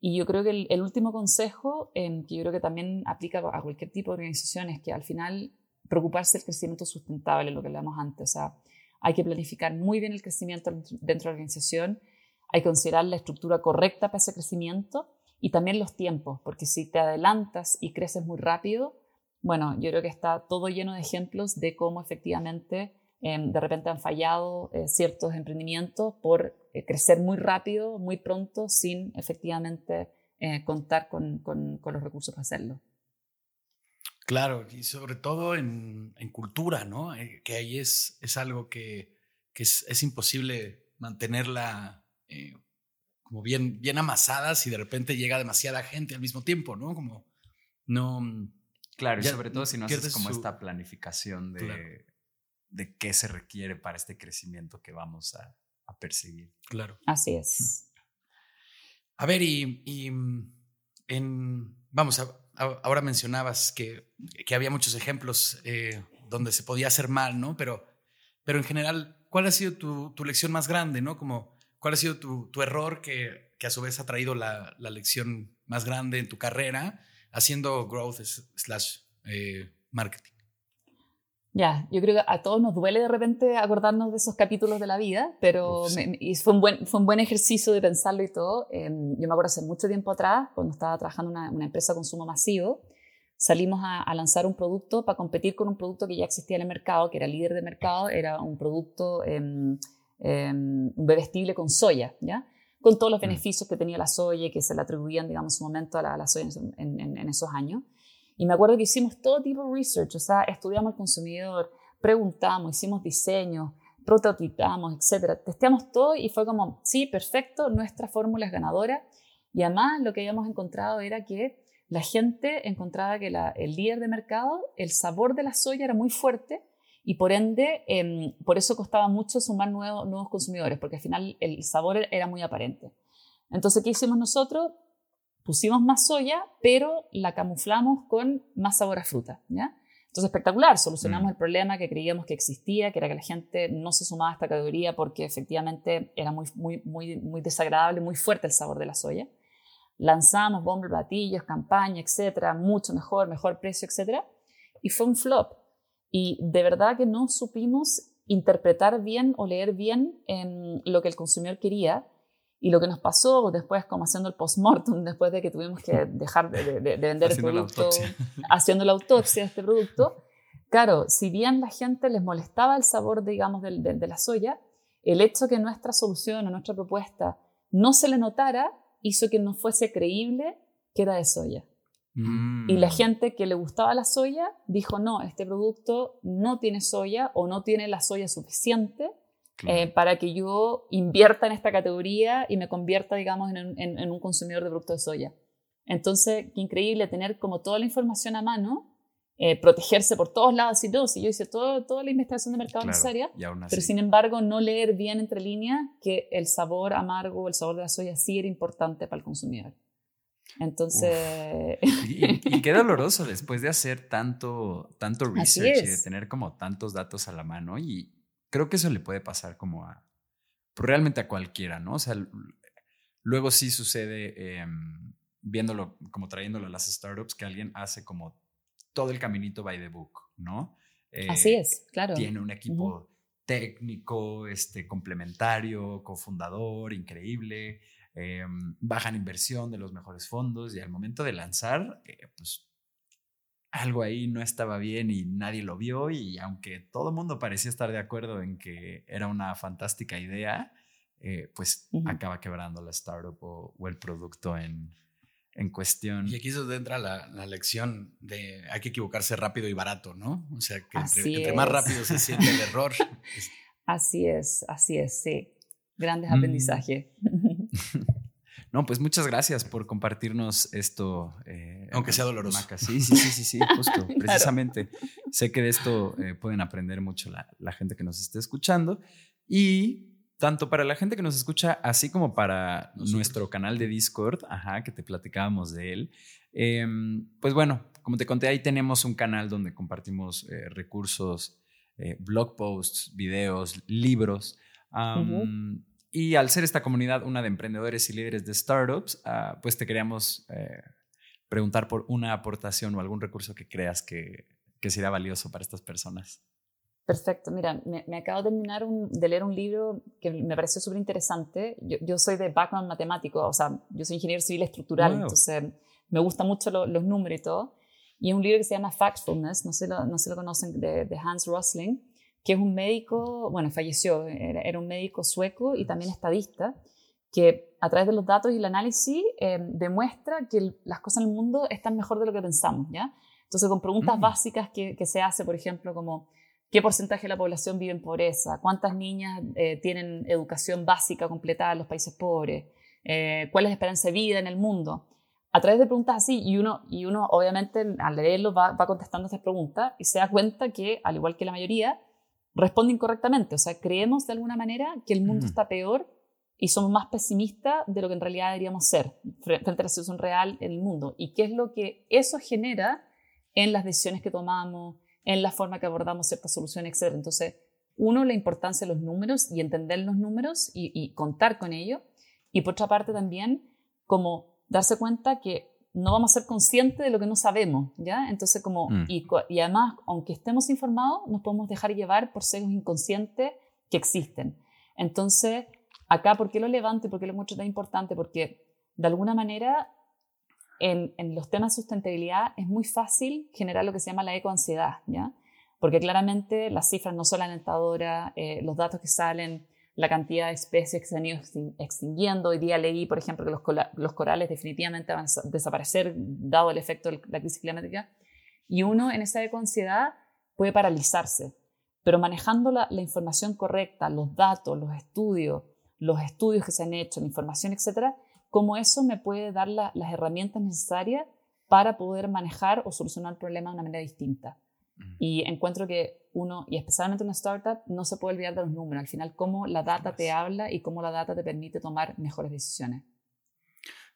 Y yo creo que el, último consejo, em, que yo creo que también aplica a cualquier tipo de organización, es que al final preocuparse del crecimiento sustentable, lo que hablamos antes. O sea, hay que planificar muy bien el crecimiento dentro de la organización, hay que considerar la estructura correcta para ese crecimiento y también los tiempos, porque si te adelantas y creces muy rápido, bueno, yo creo que está todo lleno de ejemplos de cómo efectivamente em, de repente han fallado eh, ciertos emprendimientos por eh, crecer muy rápido, muy pronto, sin efectivamente eh, contar con, los recursos para hacerlo. Claro, y sobre todo en, cultura, ¿no? Eh, que ahí es, es algo que, es, imposible mantenerla eh, como bien, bien amasada si de repente llega demasiada gente al mismo tiempo, ¿no? Como no... Mm, claro, y sobre todo si no haces como esta planificación de, de qué se requiere para este crecimiento que vamos a, perseguir. Claro. Así es. A ver, y, y mm, en, vamos a ahora mencionabas que, que había muchos ejemplos eh, donde se podía hacer mal, ¿no? Pero, pero en general, ¿cuál ha sido tu, tu lección más grande, ¿no? Como, ¿Cuál ha sido tu, tu error que, que, a su vez ha traído la, la, lección más grande en tu carrera haciendo growth slash eh, marketing? Ya, yo creo que a todos nos duele de repente acordarnos de esos capítulos de la vida, pero y fue, un buen, fue un buen ejercicio de pensarlo y todo. Em, yo me acuerdo hace mucho tiempo atrás, cuando estaba trabajando en una, una, empresa de consumo masivo, salimos a, a, lanzar un producto para competir con un producto que ya existía en el mercado, que era líder de mercado, era un producto, eh, un bebestible con soya, ¿ya? Con todos los mm. beneficios que tenía la soya y que se le atribuían, digamos, en su momento a la, la soya en, en, en esos años. Y me acuerdo que hicimos todo tipo de research, o sea, estudiamos al consumidor, preguntamos, hicimos diseños, prototipamos, etcétera. Testeamos todo y fue como, sí, perfecto, nuestra fórmula es ganadora. Y además lo que habíamos encontrado era que la gente encontraba que el líder de mercado, el sabor de la soya era muy fuerte y por ende, em, por eso costaba mucho sumar nuevos, nuevos consumidores, porque al final el sabor era muy aparente. Entonces, ¿qué hicimos nosotros? Pusimos más soya, pero la camuflamos con más sabor a fruta, ¿ya? Entonces, espectacular, solucionamos mm. el problema que creíamos que existía, que era que la gente no se sumaba a esta categoría porque efectivamente era muy, muy, muy, muy desagradable, muy fuerte el sabor de la soya. Lanzamos bomber batillos, campaña, etcétera, mucho mejor, mejor precio, etcétera, y fue un flop. Y de verdad que no supimos interpretar bien o leer bien en lo que el consumidor quería y lo que nos pasó después, como haciendo el post-mortem, después de que tuvimos que (laughs) dejar de, vender el producto, (laughs) haciendo la autopsia de este producto, claro, si bien la gente les molestaba el sabor, digamos, de, de, la soya, el hecho que nuestra solución o nuestra propuesta no se le notara hizo que no fuese creíble que era de soya. Y la mm. gente que le gustaba la soya dijo, no, este producto no tiene soya o no tiene la soya suficiente eh, para que yo invierta en esta categoría y me convierta, digamos, en, un consumidor de productos de soya. Entonces, qué increíble tener como toda la información a mano, eh, protegerse por todos lados y todo. Si yo hice todo, toda la investigación de mercado necesaria, pero sin embargo no leer bien entre líneas que el sabor amargo, el sabor de la soya sí era importante para el consumidor. Entonces... Y, qué doloroso después de hacer tanto, tanto (laughs) research y de tener como tantos datos a la mano y, creo que eso le puede pasar como a pues, realmente a cualquiera, ¿no? O sea, luego sí sucede em, viéndolo, como trayéndolo a las startups, que alguien hace como todo el caminito by the book, ¿no? Así eh, es, claro. Tiene un equipo técnico, este, complementario, cofundador, increíble, em, bajan inversión de los mejores fondos y al momento de lanzar, eh, pues algo ahí no estaba bien y nadie lo vio y aunque todo el mundo parecía estar de acuerdo en que era una fantástica idea, eh, pues acaba quebrando la startup o, el producto en, en, cuestión. Y aquí es donde entra la, lección de hay que equivocarse rápido y barato, ¿no? O sea, que entre, más rápido se siente el error. (laughs) Así es, así es, sí. Grandes mm. aprendizajes. (laughs) No, pues muchas gracias por compartirnos esto. Eh, Aunque sea doloroso. Sí, sí, sí, sí, sí, (laughs) justo, precisamente. Sé que de esto eh, pueden aprender mucho la, gente que nos esté escuchando. Y tanto para la gente que nos escucha, así como para nuestro canal de Discord, ajá, que te platicábamos de él. Em, pues bueno, como te conté, ahí tenemos un canal donde compartimos eh, recursos, blog posts, videos, libros. Y al ser esta comunidad una de emprendedores y líderes de startups, ah, pues te queríamos eh, preguntar por una aportación o algún recurso que creas que, que sería valioso para estas personas. Perfecto. Mira, me, acabo de terminar de leer un libro que me pareció súper interesante. Yo, soy de background matemático, o sea, yo soy ingeniero civil estructural, entonces me gustan mucho los números y todo. Y es un libro que se llama Factfulness, no sé lo, no sé lo conocen, de, de Hans Rosling que es un médico, bueno, falleció, era, un médico sueco y también estadista, que a través de los datos y el análisis eh, demuestra que las cosas en el mundo están mejor de lo que pensamos, ¿ya? Entonces, con preguntas mm. básicas que, que, se hace, por ejemplo, como ¿qué porcentaje de la población vive en pobreza? ¿Cuántas niñas eh, tienen educación básica completada en los países pobres? Eh, ¿Cuál es la esperanza de vida en el mundo? A través de preguntas así, y uno, y uno obviamente al leerlo va, va contestando estas preguntas y se da cuenta que, al igual que la mayoría, responde incorrectamente. O sea, creemos de alguna manera que el mundo está peor y somos más pesimistas de lo que en realidad deberíamos ser frente a la situación real en el mundo. ¿Y qué es lo que eso genera en las decisiones que tomamos, en la forma que abordamos ciertas soluciones, etc. Entonces, uno, la importancia de los números y entender los números y, y contar con ellos. Y por otra parte también, como darse cuenta que no vamos a ser conscientes de lo que no sabemos, ¿ya? Entonces, como, mm. y, y, además, aunque estemos informados, nos podemos dejar llevar por sesgos inconscientes que existen. Entonces, acá, ¿por qué lo levanto y por qué lo muestro tan importante? Porque, de alguna manera, en, en, los temas de sustentabilidad es muy fácil generar lo que se llama la ecoansiedad, ¿ya? Porque claramente las cifras no son alentadoras, eh, los datos que salen la cantidad de especies que se han ido extinguiendo. Hoy día leí, por ejemplo, que los, los corales definitivamente van a desaparecer dado el efecto de la crisis climática. Y uno en esa ansiedad puede paralizarse, pero manejando la, información correcta, los datos, los estudios, los estudios que se han hecho, la información, etcétera, cómo eso me puede dar las herramientas necesarias para poder manejar o solucionar el problema de una manera distinta. Y encuentro que uno, y especialmente una startup, no se puede olvidar de los números. Al final, cómo la data te habla y cómo la data te permite tomar mejores decisiones.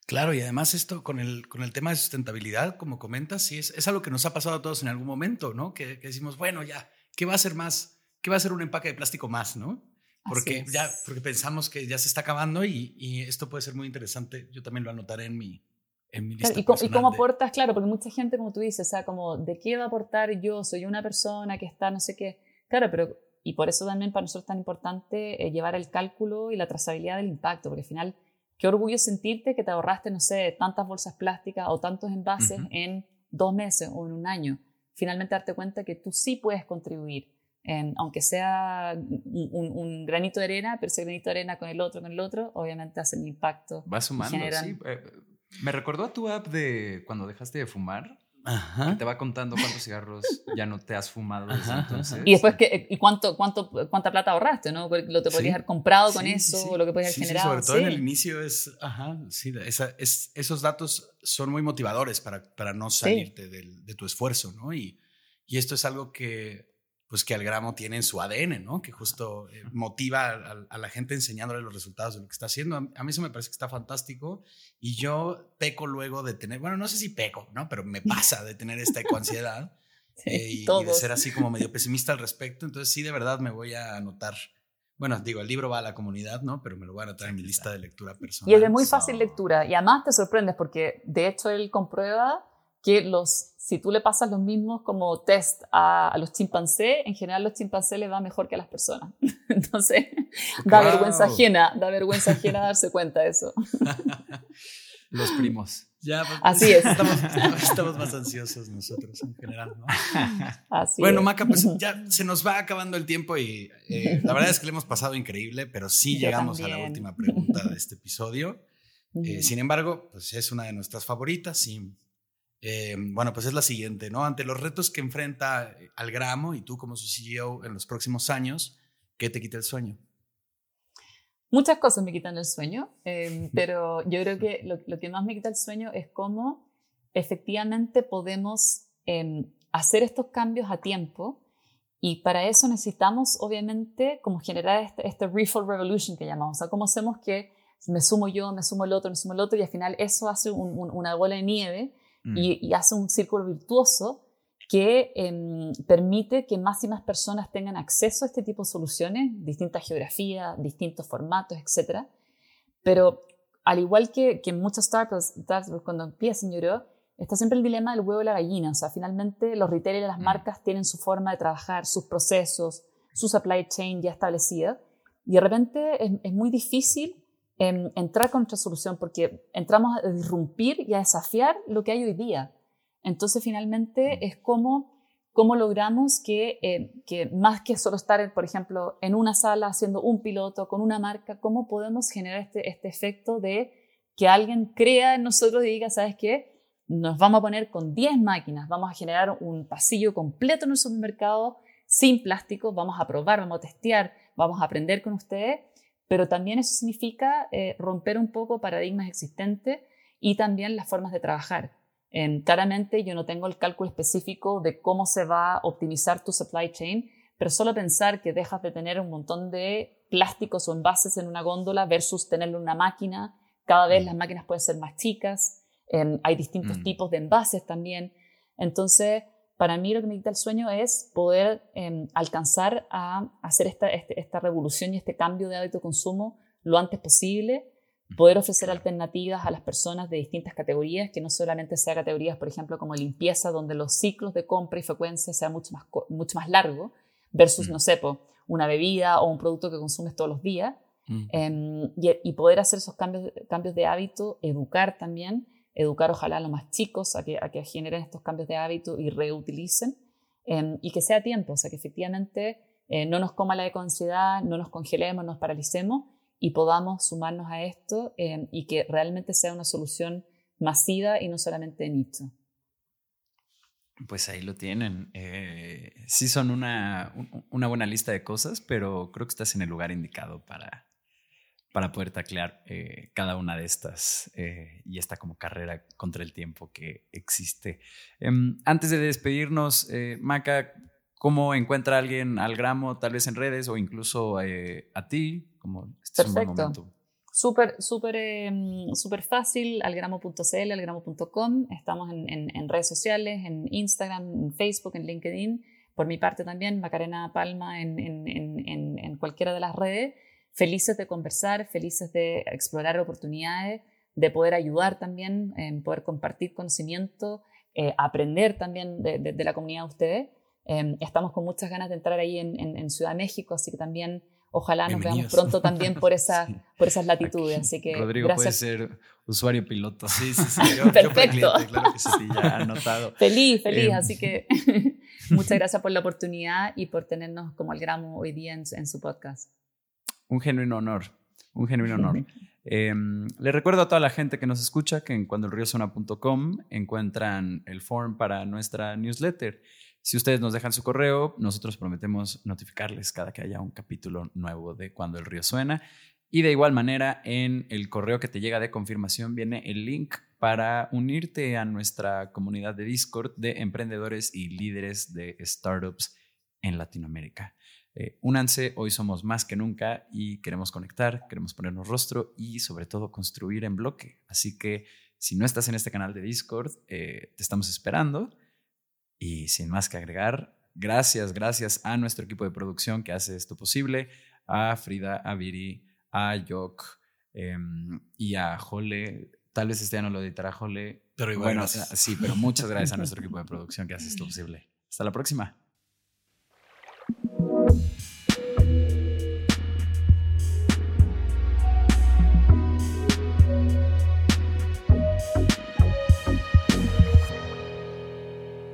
Claro, y además esto con el, con el tema de sustentabilidad, como comentas, sí, es, es algo que nos ha pasado a todos en algún momento, ¿no? Que, decimos, bueno, ya, ¿qué va a ser más? ¿Qué va a ser un empaque de plástico más, no? Porque ya, porque pensamos que ya se está acabando y, y, esto puede ser muy interesante. Yo también lo anotaré en mi, y, cómo aportas, claro, porque mucha gente, como tú dices, o sea, como, ¿de qué va a aportar yo? Soy una persona que está, no sé qué. Claro, pero, y por eso también para nosotros es tan importante eh, llevar el cálculo y la trazabilidad del impacto, porque al final, qué orgullo sentirte que te ahorraste, no sé, tantas bolsas plásticas o tantos envases en dos meses o en un año. Finalmente darte cuenta que tú sí puedes contribuir, en, aunque sea un, granito de arena, pero ese granito de arena con el otro, con el otro, obviamente hace un impacto. Va sumando, sí. Eh, me recordó a tu app de cuando dejaste de fumar. que te va contando cuántos cigarros ya no te has fumado desde entonces. Y después, que, ¿y cuánto, cuánto, cuánta plata ahorraste? ¿no? Lo te podrías haber comprado con eso, o lo que podías haber generado. sobre todo en el inicio es, ajá, sí, es, esos datos son muy motivadores para, para no salirte de tu esfuerzo, ¿no? Y, y esto es algo que, pues que Algramo tiene en su ADN, ¿no? Que justo eh, motiva a, la gente enseñándole los resultados de lo que está haciendo. A, mí eso me parece que está fantástico y yo peco luego de tener, bueno, no sé si peco, ¿no? Pero me pasa de tener esta ecoansiedad (laughs) eh, y, de ser así como medio pesimista al respecto. Entonces sí, de verdad me voy a anotar. Bueno, digo, el libro va a la comunidad, ¿no? Pero me lo voy a anotar en mi lista de lectura personal. Y es de muy fácil lectura. Y además te sorprendes porque de hecho él comprueba que los, si tú le pasas los mismos como test a, los chimpancés, en general los chimpancés les va mejor que a las personas. (laughs) Entonces, da vergüenza ajena, da vergüenza ajena darse cuenta de eso. (laughs) los primos. Ya, pues, Así es. Estamos, más ansiosos nosotros en general, ¿no? Así bueno, Maca, pues (laughs) ya se nos va acabando el tiempo y eh, la verdad es que le hemos pasado increíble, pero sí llegamos a la última pregunta de este episodio. Eh, sin embargo, pues es una de nuestras favoritas y eh, bueno, pues es la siguiente, ¿no? Ante los retos que enfrenta eh, Algramo y tú como su CEO en los próximos años, ¿qué te quita el sueño? Muchas cosas me quitan el sueño, em, (laughs) pero yo creo que lo, que más me quita el sueño es cómo efectivamente podemos em, hacer estos cambios a tiempo y para eso necesitamos obviamente como generar este, este refill revolution que llamamos, o sea, cómo hacemos que me sumo yo, me sumo el otro, me sumo el otro y al final eso hace una bola de nieve Mm. y, hace un círculo virtuoso que em, permite que más y más personas tengan acceso a este tipo de soluciones, distintas geografías, distintos formatos, etc. Pero al igual que, que muchas startups, cuando empiezan, yo está siempre el dilema del huevo y la gallina. O sea, finalmente los retailers y las mm. marcas tienen su forma de trabajar, sus procesos, su supply chain ya establecida. Y de repente es, es muy difícil entrar con nuestra solución porque entramos a disrumpir y a desafiar lo que hay hoy día. Entonces, finalmente, mm. es como cómo logramos que, eh, que, más que solo estar, por ejemplo, en una sala haciendo un piloto con una marca, cómo podemos generar este, este efecto de que alguien crea en nosotros y diga, ¿sabes qué? Nos vamos a poner con 10 máquinas, vamos a generar un pasillo completo en el supermercado sin plástico, vamos a probar, vamos a testear, vamos a aprender con ustedes pero también eso significa eh, romper un poco paradigmas existentes y también las formas de trabajar. claramente yo no tengo el cálculo específico de cómo se va a optimizar tu supply chain, pero solo pensar que dejas de tener un montón de plásticos o envases en una góndola versus tenerlo en una máquina, cada vez mm. las máquinas pueden ser más chicas, hay distintos mm. tipos de envases también. Entonces, para mí lo que me quita el sueño es poder em, alcanzar a hacer esta, este, esta revolución y este cambio de hábito de consumo lo antes posible, poder ofrecer alternativas a las personas de distintas categorías, que no solamente sea categorías, por ejemplo, como limpieza, donde los ciclos de compra y frecuencia sean mucho más, mucho más largos, versus, no sé, una bebida o un producto que consumes todos los días, em, y, y, poder hacer esos cambios, cambios de hábito, educar también, educar ojalá a los más chicos a que, a que generen estos cambios de hábito y reutilicen em, y que sea tiempo, o sea, que efectivamente eh, no nos coma la ecoansiedad, no nos congelemos, nos paralicemos y podamos sumarnos a esto em, y que realmente sea una solución masiva y no solamente nicho. Pues ahí lo tienen. Eh, sí son una, una buena lista de cosas, pero creo que estás en el lugar indicado para, para poder taclear eh, cada una de estas eh, y esta como carrera contra el tiempo que existe. Em, antes de despedirnos, eh, Maca, ¿cómo encuentra alguien al gramo, tal vez en redes o incluso a ti? Como este Perfecto. Súper, súper, em, súper fácil, algramo.cl, algramo.com. Estamos en, en, redes sociales, en Instagram, en Facebook, en LinkedIn. Por mi parte también, Macarena Palma en, en cualquiera de las redes felices de conversar, felices de explorar oportunidades, de poder ayudar también, en poder compartir conocimiento, eh, aprender también de, la comunidad de ustedes. Em, estamos con muchas ganas de entrar ahí en, Ciudad de México, así que también ojalá nos veamos pronto también por, (laughs) esa, por esas latitudes. Así que, Rodrigo puede ser usuario piloto. Sí, sí, sí. (laughs) Perfecto. claro que sí, ya anotado. Feliz, feliz. Em. así que (laughs) muchas gracias por la oportunidad y por tenernos como el gramo hoy día en su podcast. Un genuino honor, un genuino honor. Em, le recuerdo a toda la gente que nos escucha que en cuandoelriosona.com encuentran el form para nuestra newsletter. Si ustedes nos dejan su correo, nosotros prometemos notificarles cada que haya un capítulo nuevo de Cuando el Río Suena. Y de igual manera, en el correo que te llega de confirmación viene el link para unirte a nuestra comunidad de Discord de emprendedores y líderes de startups en Latinoamérica. Eh, únanse, hoy somos más que nunca y queremos conectar, queremos ponernos rostro y sobre todo construir en bloque. Así que si no estás en este canal de Discord, eh, te estamos esperando. Y sin más que agregar, gracias, gracias a nuestro equipo de producción que hace esto posible, a Frida, a Viri, a Yok em, y a Jole. Tal vez este ya no lo editará Jole. Pero bueno, sí, pero muchas gracias a (laughs) nuestro equipo de producción que hace esto posible. Hasta la próxima.